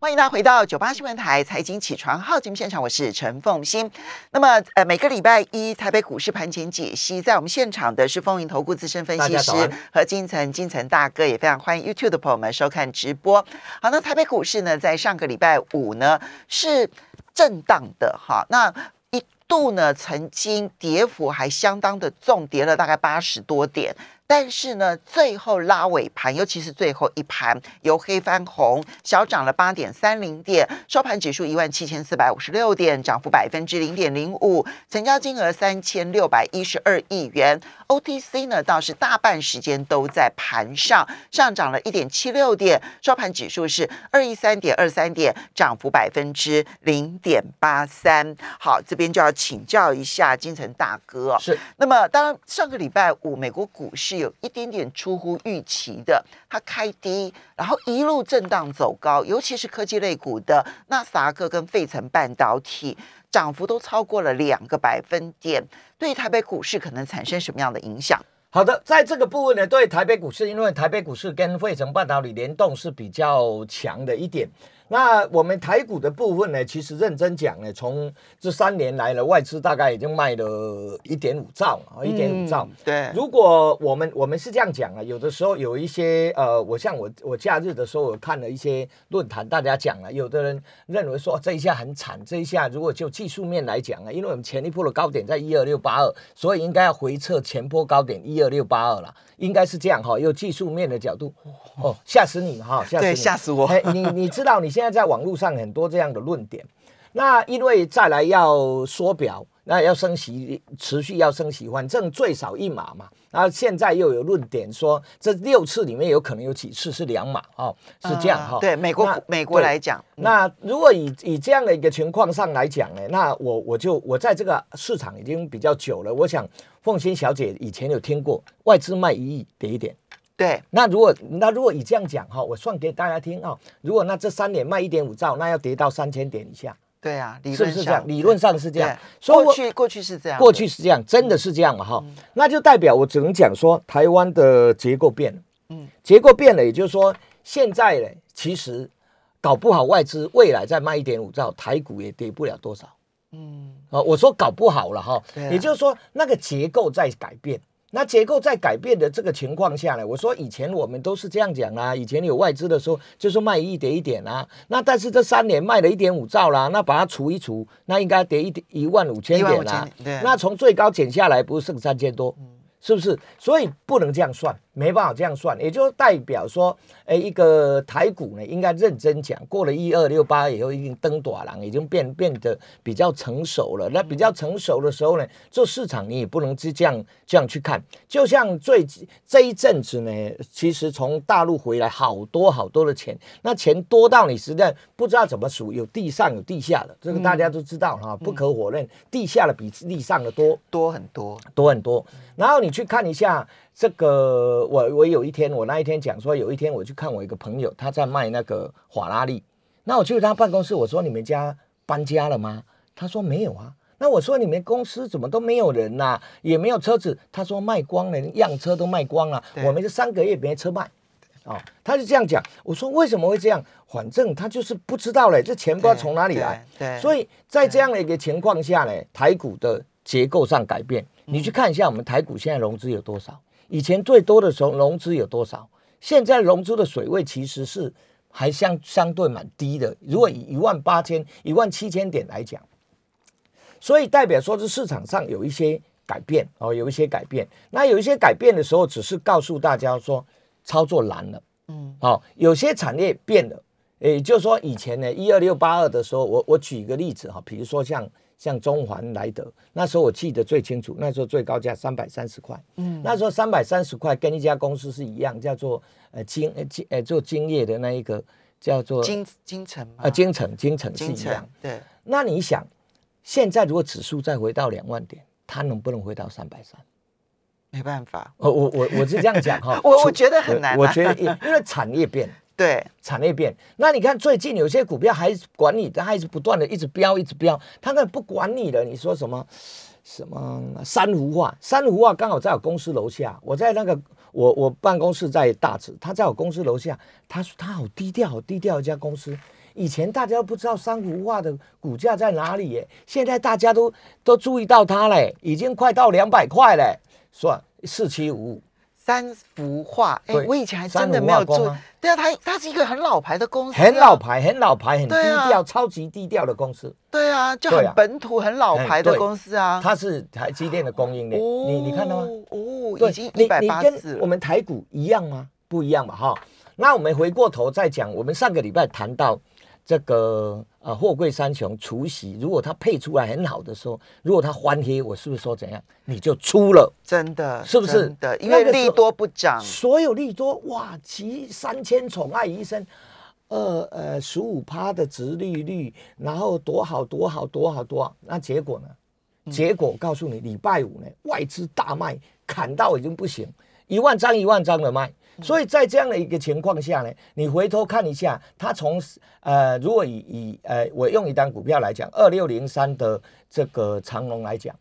欢迎大家回到九八新闻台财经起床号节目现场，我是陈凤欣。那么，呃，每个礼拜一台北股市盘前解析，在我们现场的是风云投顾资深分析师和金城金城大哥，也非常欢迎 YouTube 的朋友们收看直播。好，那台北股市呢，在上个礼拜五呢是震荡的，哈，那一度呢曾经跌幅还相当的重，跌了大概八十多点。但是呢，最后拉尾盘，尤其是最后一盘由黑翻红，小涨了八点三零点，收盘指数一万七千四百五十六点，涨幅百分之零点零五，成交金额三千六百一十二亿元。OTC 呢倒是大半时间都在盘上，上涨了一点七六点，收盘指数是二一三点二三点，涨幅百分之零点八三。好，这边就要请教一下金城大哥，是。那么当然，上个礼拜五美国股市。有一点点出乎预期的，它开低，然后一路震荡走高，尤其是科技类股的纳斯达克跟费城半导体，涨幅都超过了两个百分点，对台北股市可能产生什么样的影响？好的，在这个部分呢，对台北股市，因为台北股市跟费城半导体联动是比较强的一点。那我们台股的部分呢，其实认真讲呢，从这三年来了，外资大概已经卖了一点五兆啊，一点五兆。对，如果我们我们是这样讲啊，有的时候有一些呃，我像我我假日的时候，我看了一些论坛，大家讲了，有的人认为说这一下很惨，这一下如果就技术面来讲啊，因为我们前一波的高点在一二六八二，所以应该要回撤前波高点一二六八二了。应该是这样哈，用技术面的角度，哦，吓死你哈，吓死你吓死我！你你知道你现在在网络上很多这样的论点，那因为再来要缩表。那要升息，持续要升息，反正最少一码嘛。然后现在又有论点说，这六次里面有可能有几次是两码哦，是这样哈。对美国美国来讲，那如果以以这样的一个情况上来讲呢，那我我就我在这个市场已经比较久了，我想凤欣小姐以前有听过外资卖一亿跌一点。对，那如果那如果以这样讲哈，我算给大家听啊，如果那这三年卖一点五兆，那要跌到三千点以下。对啊，是不是这样？理论上是这样。过去过去是这样，过去是这样，真的是这样嘛？哈，那就代表我只能讲说，台湾的结构变了。嗯，结构变了，也就是说，现在呢，其实搞不好外资未来再卖一点五兆，台股也跌不了多少。嗯，啊，我说搞不好了哈，也就是说那个结构在改变。那结构在改变的这个情况下呢，我说以前我们都是这样讲啦，以前有外资的时候就是卖一点一点啊，那但是这三年卖了一点五兆啦，那把它除一除，那应该跌一点一万五千点啦，那从最高减下来不是剩三千多，是不是？所以不能这样算。没办法这样算，也就代表说，哎，一个台股呢，应该认真讲，过了一二六八以后，已经登短廊，已经变变得比较成熟了。那比较成熟的时候呢，做市场你也不能是这样这样去看。就像最这一阵子呢，其实从大陆回来好多好多的钱，那钱多到你实在不知道怎么数，有地上有地下的，这个大家都知道哈，不可否认，地下的比地上的多多很多多很多。然后你去看一下。这个我我有一天我那一天讲说有一天我去看我一个朋友他在卖那个法拉利，那我去他办公室我说你们家搬家了吗？他说没有啊。那我说你们公司怎么都没有人呐，也没有车子？他说卖光了，样车都卖光了。我们这三个月没车卖，哦，他就这样讲。我说为什么会这样？反正他就是不知道嘞，这钱不知道从哪里来。对，所以在这样的一个情况下呢，台股的结构上改变，你去看一下我们台股现在融资有多少。以前最多的时候融资有多少？现在融资的水位其实是还相相对蛮低的。如果以一万八千、一万七千点来讲，所以代表说是市场上有一些改变哦，有一些改变。那有一些改变的时候，只是告诉大家说操作难了。嗯，好，有些产业变了。也就是说，以前呢，一二六八二的时候，我我举一个例子哈，比如说像。像中环莱德，那时候我记得最清楚，那时候最高价三百三十块。嗯，那时候三百三十块跟一家公司是一样，叫做呃金呃金呃做金业的那一个叫做金金城啊，金城金城是一样。对，那你想，现在如果指数再回到两万点，它能不能回到三百三？没办法。我我我我是这样讲哈，我我觉得很难。我觉得因因为产业变。对，产业变，那你看最近有些股票还管你，它还是不断的一直飙，一直飙，它那不管你的。你说什么什么珊瑚化？珊瑚化刚好在我公司楼下，我在那个我我办公室在大直，他在我公司楼下，他说他好低调，好低调一家公司。以前大家都不知道珊瑚化的股价在哪里耶，现在大家都都注意到它嘞，已经快到两百块嘞，算四七五五。三幅画，哎，我以前还真的没有做。对啊，它它是一个很老牌的公司，很老牌，很老牌，很低调，超级低调的公司。对啊，就很本土、很老牌的公司啊。它是台积电的供应链，你你看到吗？哦，已经一百八十。我们台股一样吗？不一样吧？哈。那我们回过头再讲，我们上个礼拜谈到。这个呃，货柜三雄除夕，如果它配出来很好的时候，如果它翻黑，我是不是说怎样，你就出了？真的是不是的？因为利多不涨，所有利多哇，集三千宠爱一身，呃呃，十五趴的值利率，然后多好多好多好多，那结果呢？结果告诉你，礼拜五呢，外资大卖，砍到已经不行，一万张一万张的卖。所以在这样的一个情况下呢，你回头看一下，它从呃，如果以以呃，我用一单股票来讲，二六零三的这个长龙来讲，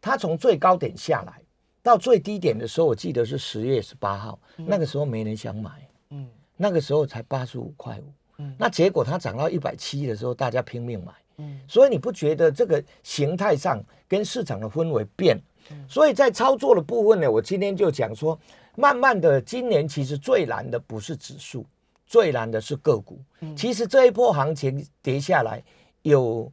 它从最高点下来到最低点的时候，我记得是十月十八号，那个时候没人想买，嗯，那个时候才八十五块五，嗯，那结果它涨到一百七的时候，大家拼命买，嗯，所以你不觉得这个形态上跟市场的氛围变？所以在操作的部分呢，我今天就讲说。慢慢的，今年其实最难的不是指数，最难的是个股。其实这一波行情跌下来，有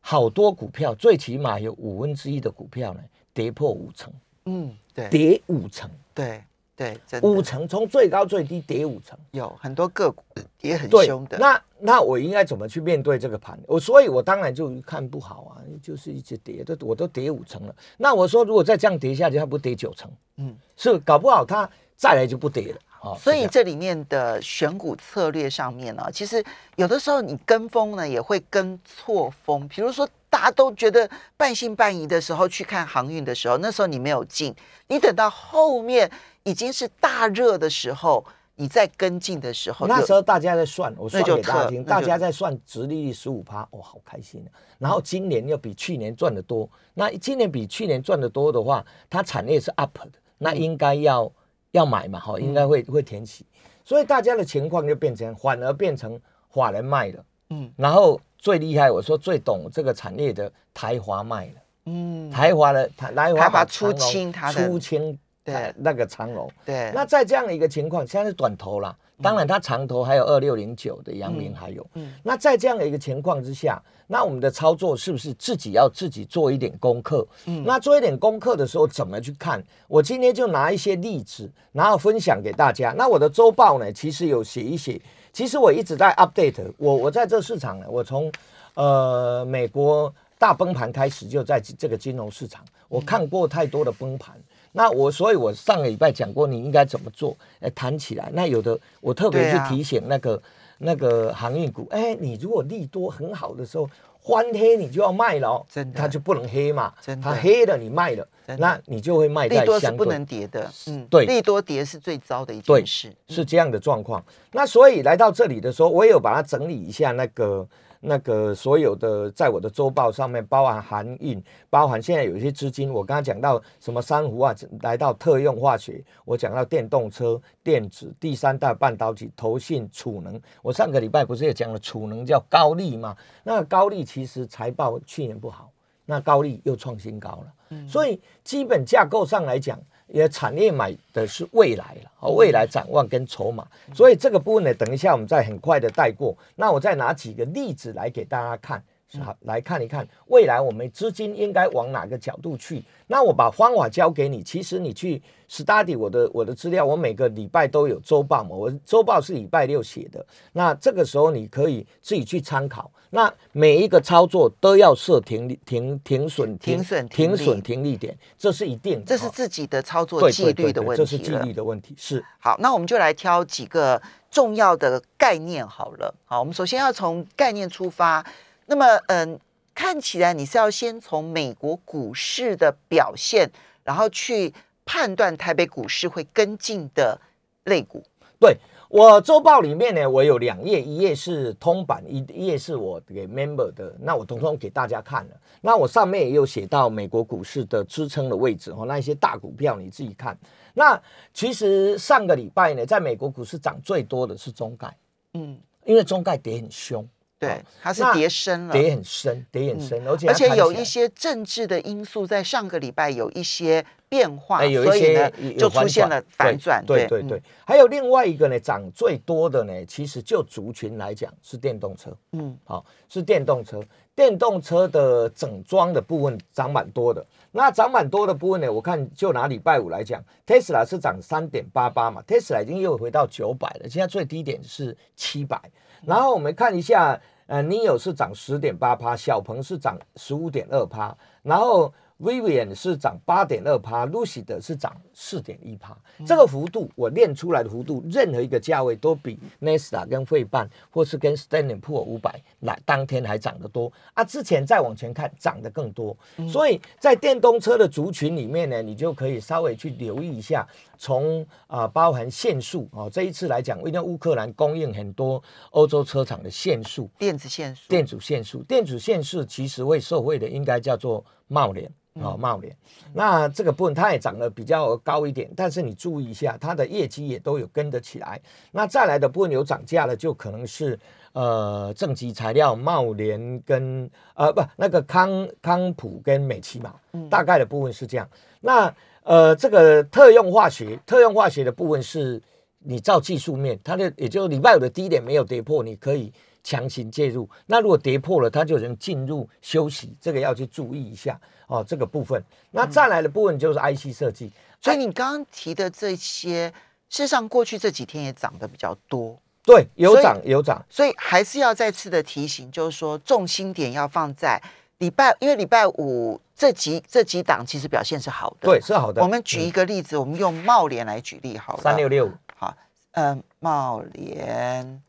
好多股票，最起码有五分之一的股票呢跌破五成。嗯，对，跌五成。对对，五成从最高最低跌五成，有很多个股也很凶的。那那我应该怎么去面对这个盘？我所以，我当然就看不好啊，就是一直跌，都我都跌五成了。那我说，如果再这样跌下去，它不跌九成？嗯，是搞不好它再来就不跌了。哦，所以这里面的选股策略上面呢，其实有的时候你跟风呢也会跟错风。比如说大家都觉得半信半疑的时候去看航运的时候，那时候你没有进，你等到后面已经是大热的时候，你在跟进的时候，那时候大家在算，我算给大家听，大家在算直利率十五趴，哦，好开心啊！然后今年又比去年赚的多，那今年比去年赚的多的话，它产业是 up 的，那应该要。要买嘛，哈，应该会会填起，所以大家的情况就变成反而变成法人卖了，嗯，然后最厉害，我说最懂这个产业的台华卖了，嗯，台华的台台华出清他的出清对那个长龙，对，那在这样的一个情况，现在是短头了，当然它长头还有二六零九的阳明还有，嗯，那在这样的一个情况之下。那我们的操作是不是自己要自己做一点功课？嗯，那做一点功课的时候怎么去看？我今天就拿一些例子，然后分享给大家。那我的周报呢，其实有写一写。其实我一直在 update。我我在这市场呢，我从呃美国大崩盘开始就在这个金融市场，我看过太多的崩盘。那我所以，我上个礼拜讲过你应该怎么做。哎，谈起来，那有的我特别去提醒那个。那个航运股，哎，你如果利多很好的时候翻黑，你就要卖了哦，真的，它就不能黑嘛，真的，它黑了你卖了，那你就会卖在利多是不能跌的，嗯，对，利多跌是最糟的一件事，是这样的状况。那所以来到这里的时候，我也有把它整理一下那个。那个所有的在我的周报上面，包含含运，包含现在有一些资金，我刚刚讲到什么珊瑚啊，来到特用化学，我讲到电动车、电子、第三代半导体、投信、储能。我上个礼拜不是也讲了储能叫高利嘛？那个高利其实财报去年不好，那高利又创新高了，所以基本架构上来讲。也产业买的是未来了，和未来展望跟筹码，所以这个部分呢，等一下我们再很快的带过。那我再拿几个例子来给大家看，好来看一看未来我们资金应该往哪个角度去。那我把方法交给你，其实你去 study 我的我的资料，我每个礼拜都有周报嘛，我周报是礼拜六写的。那这个时候你可以自己去参考。那每一个操作都要设停停停损停损停损停利点，这是一定，这是自己的操作纪律的问题这是纪律的问题。是好，那我们就来挑几个重要的概念好了。好，我们首先要从概念出发。那么，嗯，看起来你是要先从美国股市的表现，然后去判断台北股市会跟进的类股。对。我周报里面呢，我有两页，一页是通版，一页是我给 member 的，那我统统给大家看了。那我上面也有写到美国股市的支撑的位置哦，那一些大股票你自己看。那其实上个礼拜呢，在美国股市涨最多的是中概，嗯，因为中概跌很凶，对，它是跌深了，跌很深，跌很深，而且而且有一些政治的因素在上个礼拜有一些变化，所以呢就出现了反转。对对对，还有另外一个呢，涨最多的呢，其实就族群来讲是电动车，嗯，好是电动车，电动车的整装的部分涨蛮多的。那涨蛮多的部分呢，我看就拿礼拜五来讲，Tesla 是涨三点八八嘛，Tesla 已经又回到九百了，现在最低点是七百。然后我们看一下，呃，Neo 是涨十点八趴，小鹏是涨十五点二趴，然后。Vivian 是涨八点二趴，Lucy 的是涨四点一趴，这个幅度我练出来的幅度，任何一个价位都比 Nesta 跟费半或是跟 Standing Poor 五百来当天还涨得多啊！之前再往前看，涨得更多，所以在电动车的族群里面呢，你就可以稍微去留意一下，从啊包含限速啊，这一次来讲，因为乌克兰供应很多欧洲车厂的限速，电子限速，电子限速，电子限速其实会受惠的，应该叫做茂联。哦，茂联，那这个部分它也涨得比较高一点，但是你注意一下，它的业绩也都有跟得起来。那再来的部分有涨价的，就可能是呃正极材料、茂联跟呃不那个康康普跟美琪嘛，大概的部分是这样。那呃这个特用化学，特用化学的部分是你照技术面，它的也就礼拜五的低点没有跌破，你可以。强行介入，那如果跌破了，它就能进入休息，这个要去注意一下哦。这个部分，那再来的部分就是 IC 设计。所以你刚刚提的这些，事实上过去这几天也涨得比较多。对，有涨有涨，所以还是要再次的提醒，就是说重心点要放在礼拜，因为礼拜五这几这几档其实表现是好的，对，是好的。我们举一个例子，我们用茂联来举例好了，三六六，好，嗯，茂联。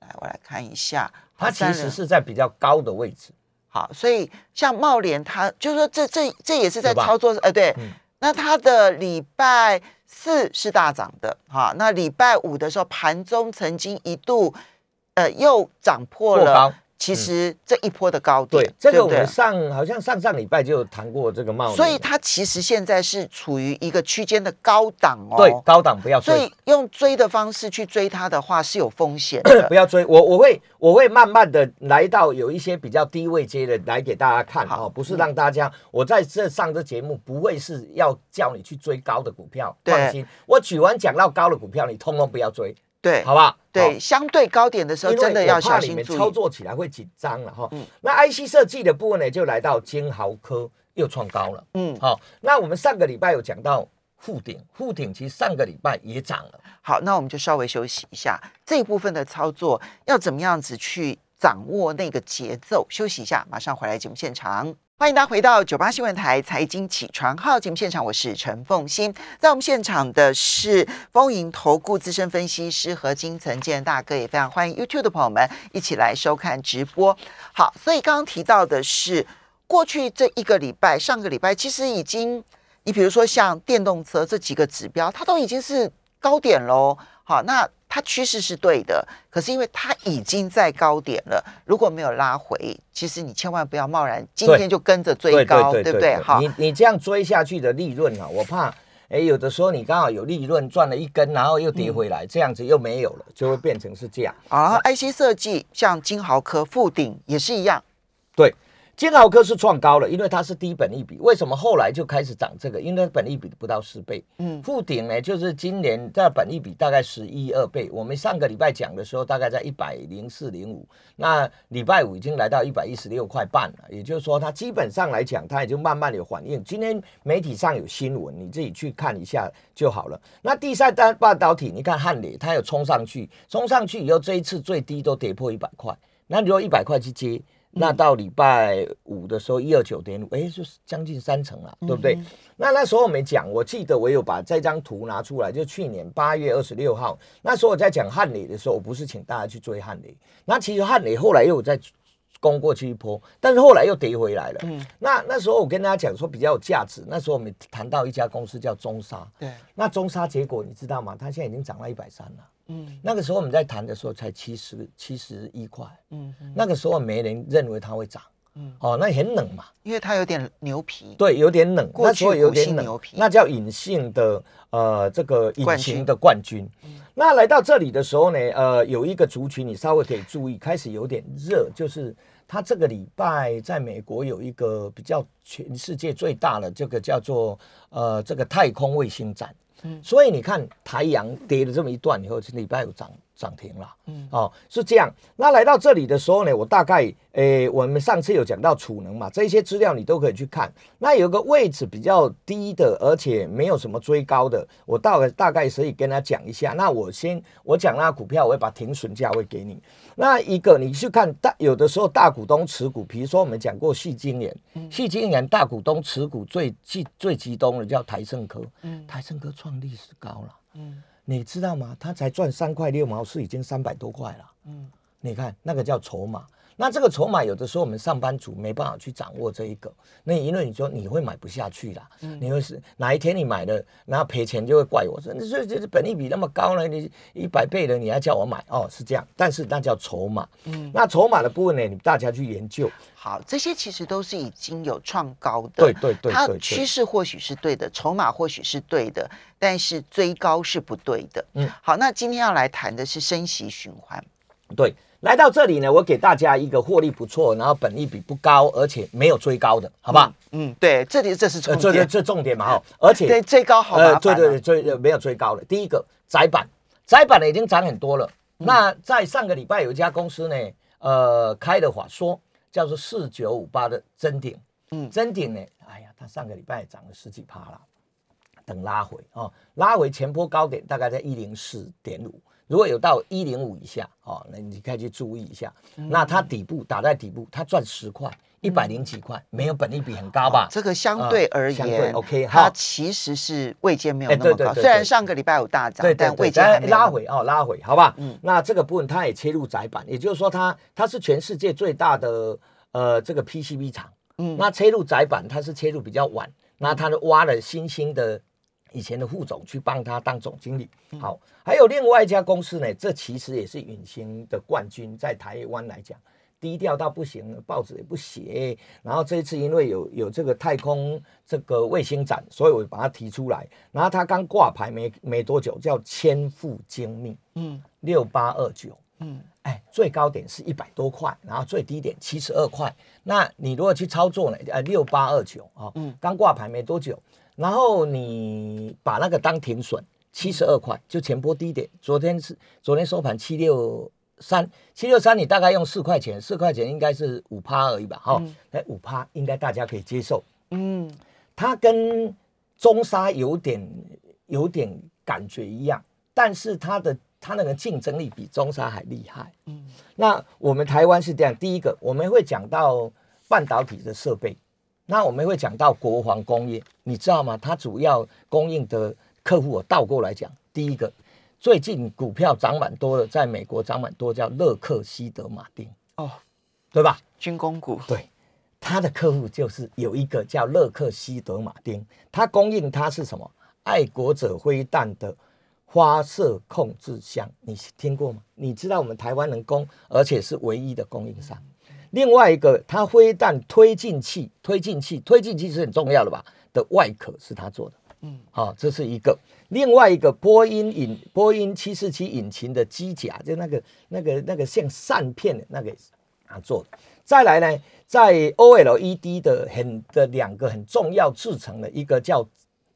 来，我来看一下，它其实是在比较高的位置。好，所以像茂联，它就是说，这这这也是在操作。呃，对，那它的礼拜四是大涨的，哈，那礼拜五的时候盘中曾经一度，呃，又涨破了。其实这一波的高点，对这个我们上好像上上礼拜就谈过这个贸易，所以它其实现在是处于一个区间的高档哦。对，高档不要追。所以用追的方式去追它的话是有风险的，不要追。我我会我会慢慢的来到有一些比较低位阶的来给大家看哦，不是让大家我在这上这节目不会是要叫你去追高的股票，放心，我举完讲到高的股票，你通通不要追。对，好不好？对，相对高点的时候，真的要小心注意。操作起来会紧张了哈。嗯，那 IC 设计的部分呢，就来到金豪科又创高了。嗯，好，那我们上个礼拜有讲到富鼎，富鼎其实上个礼拜也涨了。好，那我们就稍微休息一下，这一部分的操作要怎么样子去掌握那个节奏？休息一下，马上回来节目现场。欢迎大家回到九八新闻台财经起床号节目现场，我是陈凤欣。在我们现场的是丰盈投顾资深分析师何金城建大哥，也非常欢迎 YouTube 的朋友们一起来收看直播。好，所以刚刚提到的是过去这一个礼拜、上个礼拜，其实已经，你比如说像电动车这几个指标，它都已经是高点喽。好，那。它趋势是对的，可是因为它已经在高点了，如果没有拉回，其实你千万不要贸然今天就跟着追高，对不对？好，你你这样追下去的利润啊，我怕，哎，有的时候你刚好有利润赚了一根，然后又跌回来，这样子又没有了，就会变成是这样。啊，IC 设计像金豪科、富鼎也是一样，对。金豪科是创高了，因为它是低本一比。为什么后来就开始涨这个？因为本一比不到十倍。嗯，富鼎呢，就是今年的本一比大概十一二倍。我们上个礼拜讲的时候，大概在一百零四零五。那礼拜五已经来到一百一十六块半了。也就是说，它基本上来讲，它也就慢慢有反应。今天媒体上有新闻，你自己去看一下就好了。那第三单半导体，你看汉磊，它有冲上去，冲上去以后，这一次最低都跌破一百块。那如果一百块去接？那到礼拜五的时候，一二九点五，哎，就是将近三成了，对不对？那那时候我没讲，我记得我有把这张图拿出来，就去年八月二十六号，那时候我在讲汉磊的时候，我不是请大家去追汉磊，那其实汉磊后来又在攻过去一波，但是后来又跌回来了。嗯，那那时候我跟大家讲说比较有价值，那时候我们谈到一家公司叫中沙，对，那中沙结果你知道吗？它现在已经涨到一百三了。嗯，那个时候我们在谈的时候才七十七十一块，嗯，那个时候没人认为它会涨，嗯，哦，那很冷嘛，因为它有点牛皮，对，有点冷，过去有点冷，那叫隐性的呃这个隐形的冠军。那来到这里的时候呢，呃，有一个族群你稍微可以注意，开始有点热，就是他这个礼拜在美国有一个比较全世界最大的这个叫做呃这个太空卫星展，所以你看台阳跌了这么一段以后，是礼拜有涨。涨停了，嗯，哦，是这样。那来到这里的时候呢，我大概，诶，我们上次有讲到储能嘛，这些资料你都可以去看。那有个位置比较低的，而且没有什么追高的，我大概大概可以跟他讲一下。那我先我讲那股票，我会把停损价位给你。那一个你去看大，有的时候大股东持股，比如说我们讲过细晶元，细晶元大股东持股最集最集中的叫台盛科，嗯，台盛科创历史高了，嗯。你知道吗？他才赚三块六毛，四已经三百多块了。嗯，你看那个叫筹码。那这个筹码有的时候我们上班族没办法去掌握这一个。那因为你说你会买不下去啦，你会是哪一天你买了，然后赔钱就会怪我说，你说这本利比那么高呢？你一百倍的你还叫我买？哦，是这样。但是那叫筹码。嗯，那筹码的部分呢，你大家去研究。好，这些其实都是已经有创高的。对对对，它趋势或许是对的，筹码或许是对的，但是追高是不对的。嗯，好，那今天要来谈的是升息循环。对。来到这里呢，我给大家一个获利不错，然后本利比不高，而且没有追高的，好不好？嗯，对，这里这是重点，这这重点嘛哈。而且对追高好麻烦。对对对，追没有追高的。第一个窄板，窄板呢已经涨很多了。那在上个礼拜有一家公司呢，呃，开的话说叫做四九五八的真顶，嗯，真顶呢，哎呀，它上个礼拜涨了十几趴了，等拉回哦，拉回前波高点大概在一零四点五。如果有到一零五以下哦，那你可以去注意一下。那它底部打在底部，它赚十块，一百零几块，没有本利比很高吧？这个相对而言，OK，它其实是位阶没有那么高。虽然上个礼拜有大涨，但位阶拉回哦，拉回，好吧？嗯，那这个部分它也切入窄板，也就是说它它是全世界最大的呃这个 PCB 厂。嗯，那切入窄板，它是切入比较晚，那它挖了新兴的。以前的副总去帮他当总经理，好，还有另外一家公司呢，这其实也是隐形的冠军，在台湾来讲，低调到不行，报纸也不写。然后这一次因为有有这个太空这个卫星展，所以我把它提出来。然后它刚挂牌没没多久，叫千富精密，嗯，六八二九，嗯，哎，最高点是一百多块，然后最低点七十二块。那你如果去操作呢？呃，六八二九啊，嗯，刚挂牌没多久。然后你把那个当停损，七十二块就前波低点。昨天是昨天收盘七六三，七六三你大概用四块钱，四块钱应该是五趴而已吧？哈，哎，五趴应该大家可以接受。嗯，它跟中沙有点有点感觉一样，但是它的它那个竞争力比中沙还厉害。嗯，那我们台湾是这样，第一个我们会讲到半导体的设备。那我们会讲到国防工业，你知道吗？它主要供应的客户，我倒过来讲，第一个，最近股票涨蛮多的，在美国涨蛮多，叫勒克西德马丁哦，对吧？军工股，对，它的客户就是有一个叫勒克西德马丁，它供应它是什么？爱国者灰弹的发射控制箱，你听过吗？你知道我们台湾能供，而且是唯一的供应商。另外一个，它飞弹推进器、推进器、推进器是很重要的吧？的外壳是他做的，嗯，好，这是一个。另外一个，波音引波音七四七引擎的机甲，就那个那个那个像扇片的那个啊做的。再来呢，在 OLED 的很的两个很重要制成的一个叫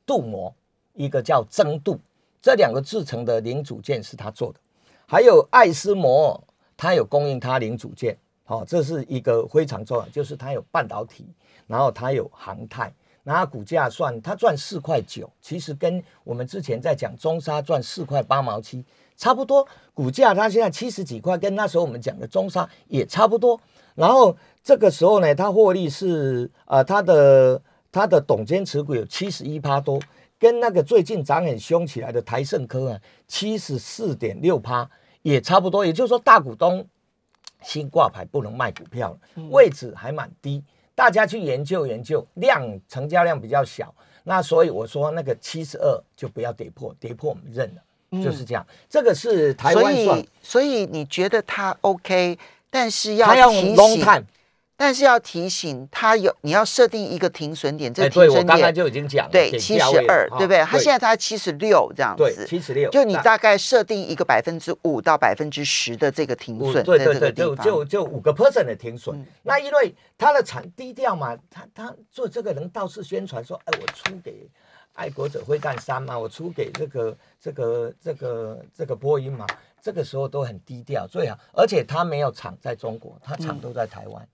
镀膜，一个叫增镀，这两个制成的零组件是他做的。还有爱斯摩尔，他有供应他零组件。好，这是一个非常重要，就是它有半导体，然后它有航太，然后股价算它赚四块九，其实跟我们之前在讲中沙赚四块八毛七差不多，股价它现在七十几块，跟那时候我们讲的中沙也差不多。然后这个时候呢，它获利是呃，它的它的董监持股有七十一趴多，跟那个最近涨很凶起来的台盛科啊，七十四点六趴也差不多，也就是说大股东。新挂牌不能卖股票了，位置还蛮低，大家去研究研究，量成交量比较小，那所以我说那个七十二就不要跌破，跌破我们认了，就是这样。这个是台湾所以所以你觉得它 OK，但是要提醒，但是要提醒他有你要设定一个停损点，这哎，个停损对我刚才就已经讲了，对给七十二，对不对？哈他现在他七十六这样对子，七十六，就你大概设定一个百分之五到百分之十的这个停损，在对对对，就就就五个 percent 的停损。嗯那因为他的产低调嘛，他他做这个能到处宣传说，哎，我出给爱国者会干三嘛，我出给这个这个这个这个波音嘛，这个时候都很低调，最好，而且他没有厂在中国，他厂都在台湾。嗯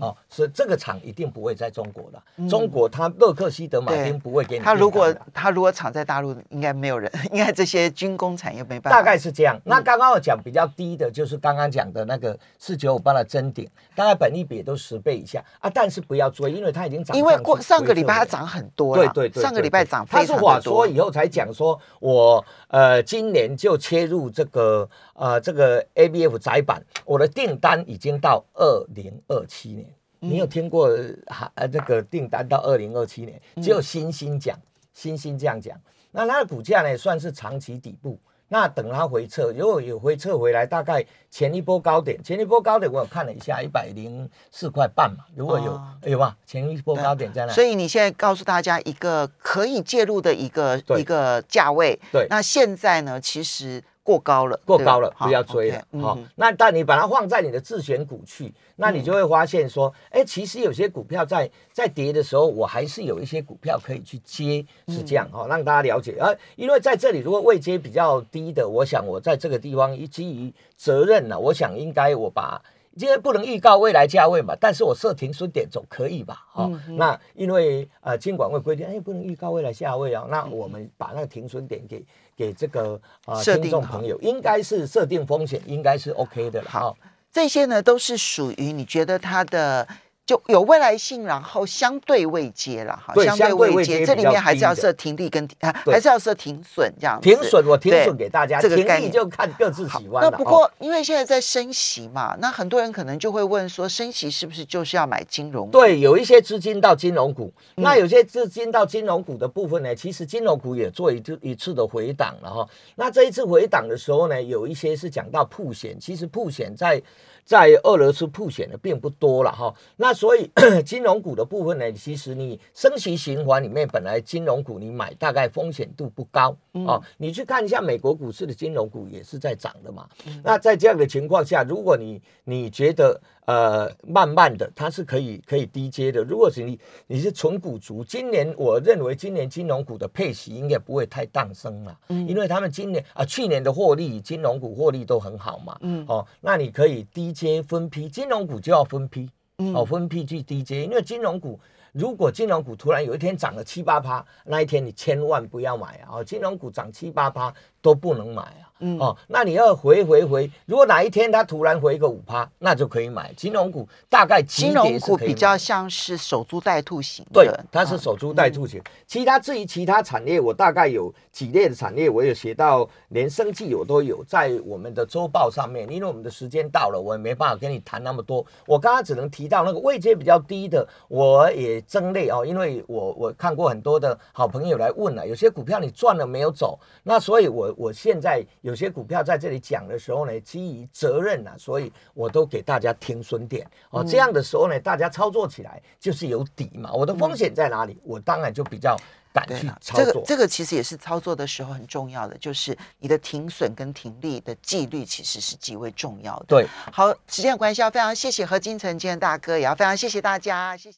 哦，所以这个厂一定不会在中国的。中国它洛克希德马丁不会给你他如果他如果厂在大陆，应该没有人，应该这些军工产业没办法。大概是这样。嗯那刚刚我讲比较低的，就是刚刚讲的那个四九五八的真顶，大概本益比也都十倍以下啊，但是不要追，因为它已经涨。因为过上个礼拜它涨很多了，对对对，上个对礼拜涨它是话非常的多说。以后才讲说，我呃今年就切入这个呃这个 ABF 窄板，我的订单已经到二零二七年。你有听过哈呃这个订单到二零二七年？只有星星讲，星星这样讲。那它的股价呢，算是长期底部。那等它回撤，如果有回撤回来，大概前一波高点，前一波高点我有看了一下，一百零四块半嘛。如果有、哦有吧，前一波高点在那。所以你现在告诉大家一个可以介入的一个一个价位，对那现在呢，其实过高了，过高了，不要追了好、哼那但你把它放在你的自选股去，那你就会发现说，哎、其实有些股票在在跌的时候，我还是有一些股票可以去接，是这样哈、哦让大家了解。而、因为在这里如果位阶比较低的，我想我在这个地方基于责任呢、我想应该我把。今天不能预告未来价位嘛，但是我设停损点总可以吧？哦，嗯那因为呃监管会规定，哎，不能预告未来价位啊。那嗯我们把那个停损点给给这个呃听众朋友，应该是设定风险，应该是 OK 的了。好哦这些呢都是属于你觉得它的就有未来性，然后相对未接了哈，相对相对位阶，位阶比较这里面还是要设停利跟啊，还是要设停损这样子。停损我停对损给大家，这个概念就看各自喜欢那不过，因为现在在升息嘛，那很多人可能就会问说，升息是不是就是要买金融股？对，有一些资金到金融股，嗯那有些资金到金融股的部分呢，其实金融股也做一次一次的回档了哈。那这一次回档的时候呢，有一些是讲到铺险，其实铺险在在俄罗斯普选的并不多了哈。那所以 金融股的部分呢，其实你升息循环里面，本来金融股你买大概风险度不高哦。你去看一下美国股市的金融股也是在涨的嘛。那在这样的情况下，如果你你觉得呃慢慢的它是可以可以低阶的，如果是你你是纯股族，今年我认为今年金融股的配息应该不会太荡升了，因为他们今年啊去年的获利金融股获利都很好嘛，嗯哦，那你可以低阶分批，金融股就要分批，嗯哦，分批去低阶，因为金融股。如果金融股突然有一天涨了七八趴，那一天你千万不要买啊！哦，金融股涨七八趴都不能买啊！嗯哦，那你要回回回，如果哪一天它突然回个五趴，那就可以买金融股，大概急金融股比较像是守株待兔型的，对，它是啊守株待兔型。其他至于其他产业，我大概有几类的产业，我有写到，连生计我都有在我们的周报上面。因为我们的时间到了，我也没办法跟你谈那么多。我刚刚只能提到那个位阶比较低的，我也增类哦，因为我我看过很多的好朋友来问了，有些股票你赚了没有走，那所以我我现在有些股票在这里讲的时候呢，基于责任啊，所以我都给大家停损点哦，这样的时候呢，大家操作起来就是有底嘛。我的风险在哪里？我当然就比较敢去对了，这个。这个其实也是操作的时候很重要的，就是你的停损跟停利的纪律其实是极为重要的。对。好，时间的关系，要非常谢谢何金城今天大哥，也要非常谢谢大家，谢谢。